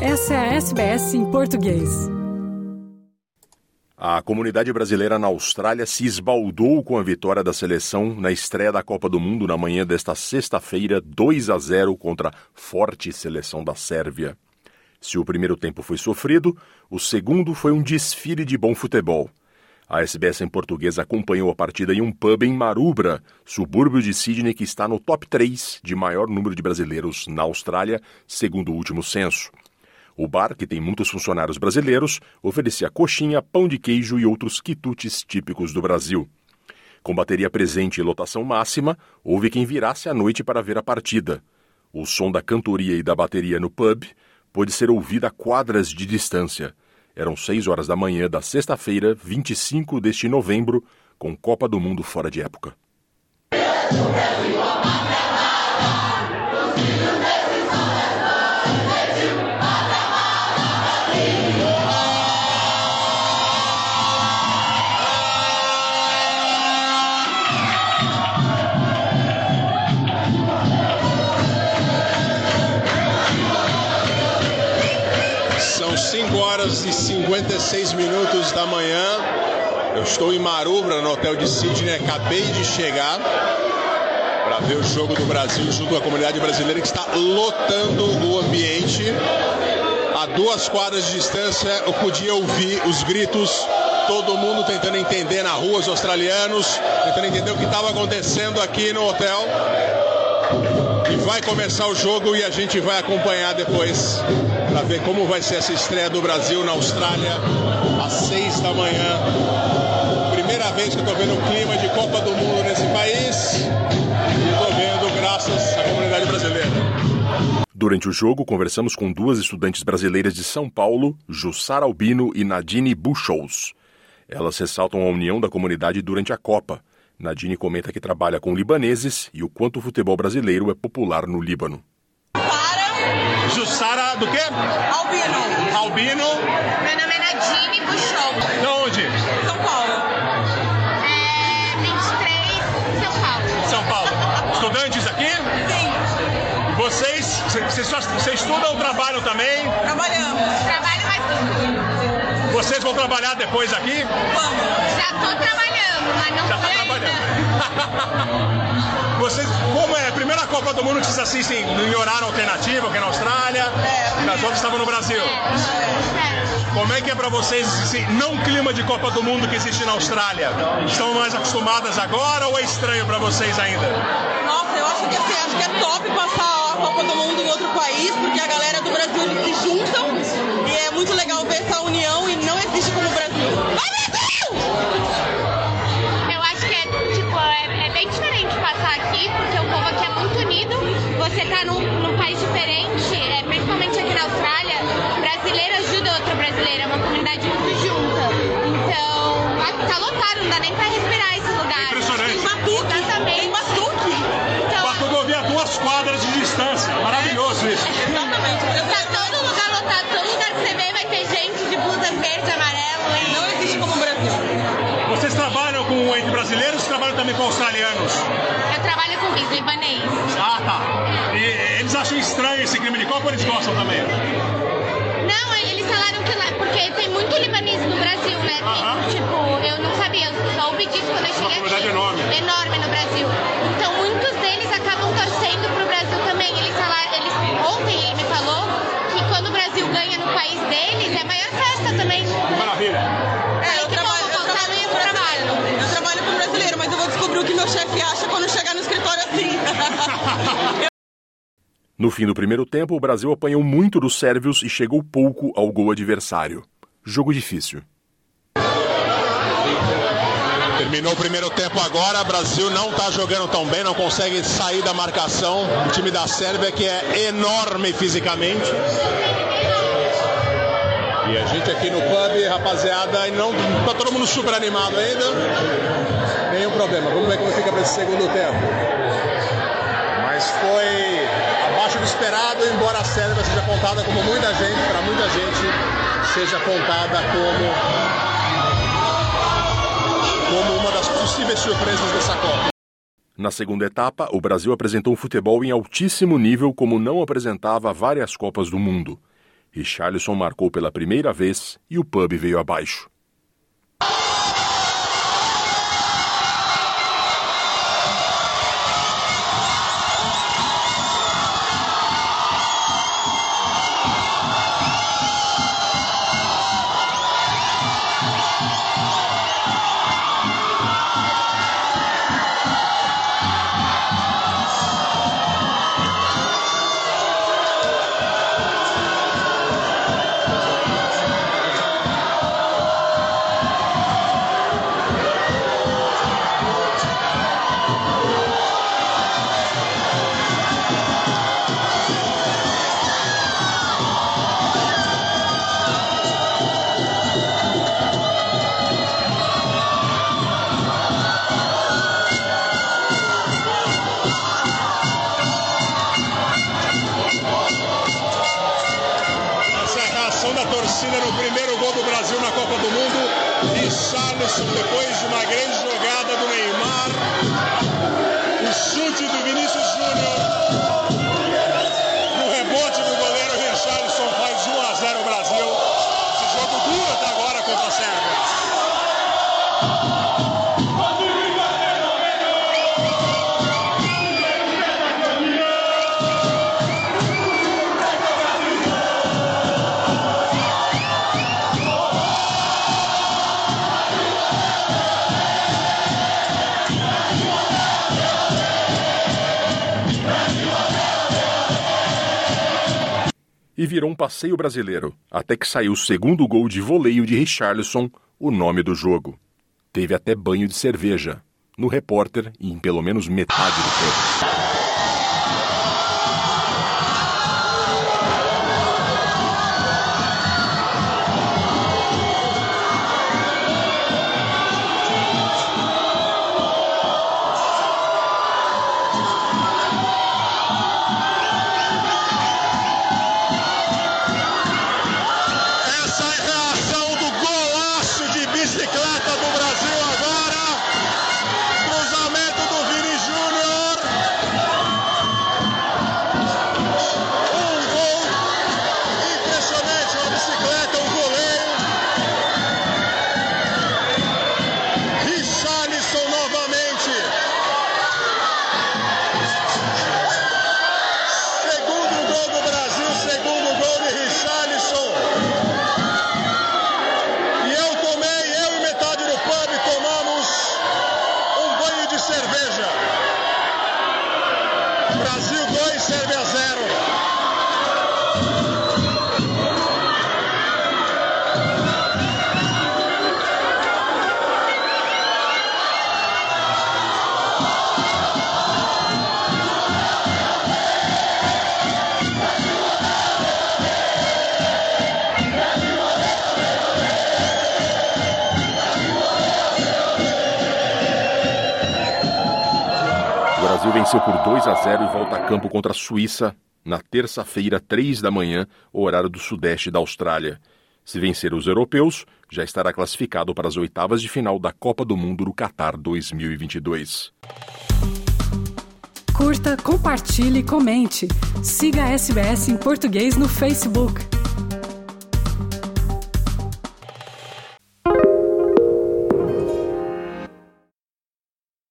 Essa é a SBS em português. A comunidade brasileira na Austrália se esbaldou com a vitória da seleção na estreia da Copa do Mundo na manhã desta sexta-feira, 2 a 0 contra a forte seleção da Sérvia. Se o primeiro tempo foi sofrido, o segundo foi um desfile de bom futebol. A SBS em português acompanhou a partida em um pub em Marubra, subúrbio de Sydney que está no top 3 de maior número de brasileiros na Austrália, segundo o último censo. O bar, que tem muitos funcionários brasileiros, oferecia coxinha, pão de queijo e outros quitutes típicos do Brasil. Com bateria presente e lotação máxima, houve quem virasse à noite para ver a partida. O som da cantoria e da bateria no pub pôde ser ouvido a quadras de distância. Eram seis horas da manhã da sexta-feira, 25 deste novembro, com Copa do Mundo fora de época. Minutos da manhã. Eu estou em Marubra, no hotel de Sydney. Acabei de chegar para ver o jogo do Brasil junto com a comunidade brasileira que está lotando o ambiente. A duas quadras de distância eu podia ouvir os gritos, todo mundo tentando entender na rua, os australianos, tentando entender o que estava acontecendo aqui no hotel. E vai começar o jogo e a gente vai acompanhar depois para ver como vai ser essa estreia do Brasil na Austrália às seis da manhã. Primeira vez que eu estou vendo o clima de Copa do Mundo nesse país e estou vendo graças à comunidade brasileira. Durante o jogo, conversamos com duas estudantes brasileiras de São Paulo, Jussara Albino e Nadine Buchholz. Elas ressaltam a união da comunidade durante a Copa. Nadine comenta que trabalha com libaneses e o quanto o futebol brasileiro é popular no Líbano. Para Jussara do quê? Albino. Albino. Meu nome é Nadine Buchol. De onde? São Paulo. É 23, São Paulo. São Paulo. Estudantes Vocês, vocês, só, vocês estudam ou trabalham também? trabalhamos. Trabalho mais estudo. Vocês vão trabalhar depois aqui? Vamos. Já tô trabalhando, mas não Já tá trabalhando. Vocês, como é a primeira Copa do Mundo que vocês assistem em horário alternativo, aqui na Austrália? É. As outras estavam no Brasil. É. Como é que é pra vocês esse não clima de Copa do Mundo que existe na Austrália? Estão mais acostumadas agora ou é estranho pra vocês ainda? Nossa, eu acho que assim, acho que é top passar a Copa do Mundo em outro país, porque a galera do Brasil se juntam e é muito legal ver essa união e não existe como o Brasil. Vai Brasil! Eu acho que é, tipo, é, é bem diferente passar aqui, porque o povo aqui é muito unido. Você tá num, num país diferente, é, principalmente aqui na Austrália, brasileiro ajuda outro brasileiro, é uma comunidade muito junta. Então, lá tá lotado, não dá nem pra respirar esse lugar. Impressionante. Tem batuque, tem Exatamente. batuque. Então, ouvir a duas quadras de distância. Maravilhoso isso. Exatamente. tá todo lugar lotado, todo lugar que você vê vai ter gente de blusa verde, amarelo. E... Não existe como o Brasil. Vocês trabalham com entre brasileiros ou trabalham também com australianos? Eu trabalho com isso, libanês. Ah, tá. E eles acham estranho esse crime de Copa ou eles gostam também? Eles falaram que lá, porque tem muito libanês no Brasil, né? Tem, Aham. Tipo, eu não sabia, eu só ouvi disso quando eu cheguei comunidade aqui. enorme. Enorme no Brasil. Então muitos deles acabam torcendo pro Brasil também. Eles falaram, eles, ontem ele me falou que quando o Brasil ganha no país deles, é a maior festa também. Maravilha. É, eu que trabalho, bom, eu com brasileiro. trabalho. Eu trabalho com brasileiro, mas eu vou descobrir o que meu chefe acha quando chegar no escritório assim. No fim do primeiro tempo, o Brasil apanhou muito dos sérvios e chegou pouco ao gol adversário. Jogo difícil. Terminou o primeiro tempo agora, o Brasil não está jogando tão bem, não consegue sair da marcação. O time da Sérvia que é enorme fisicamente. E a gente aqui no pub, rapaziada, e não tá todo mundo super animado ainda. Nenhum problema. Vamos ver como fica para esse segundo tempo. Mas foi do esperado, embora a Sérvia seja contada como muita gente, para muita gente, seja contada como como uma das possíveis surpresas dessa Copa. Na segunda etapa, o Brasil apresentou um futebol em altíssimo nível como não apresentava várias Copas do Mundo. Richarlison marcou pela primeira vez e o pub veio abaixo. Depois de uma grande jogada do Neymar, o chute do Vinícius Júnior. E virou um passeio brasileiro, até que saiu o segundo gol de voleio de Richarlison, o nome do jogo. Teve até banho de cerveja, no repórter e em pelo menos metade do tempo. Brasil venceu por 2 a 0 e volta a campo contra a Suíça na terça-feira, 3 da manhã, horário do sudeste da Austrália. Se vencer os europeus, já estará classificado para as oitavas de final da Copa do Mundo do Qatar 2022. Curta, compartilhe, comente. Siga a SBS em português no Facebook.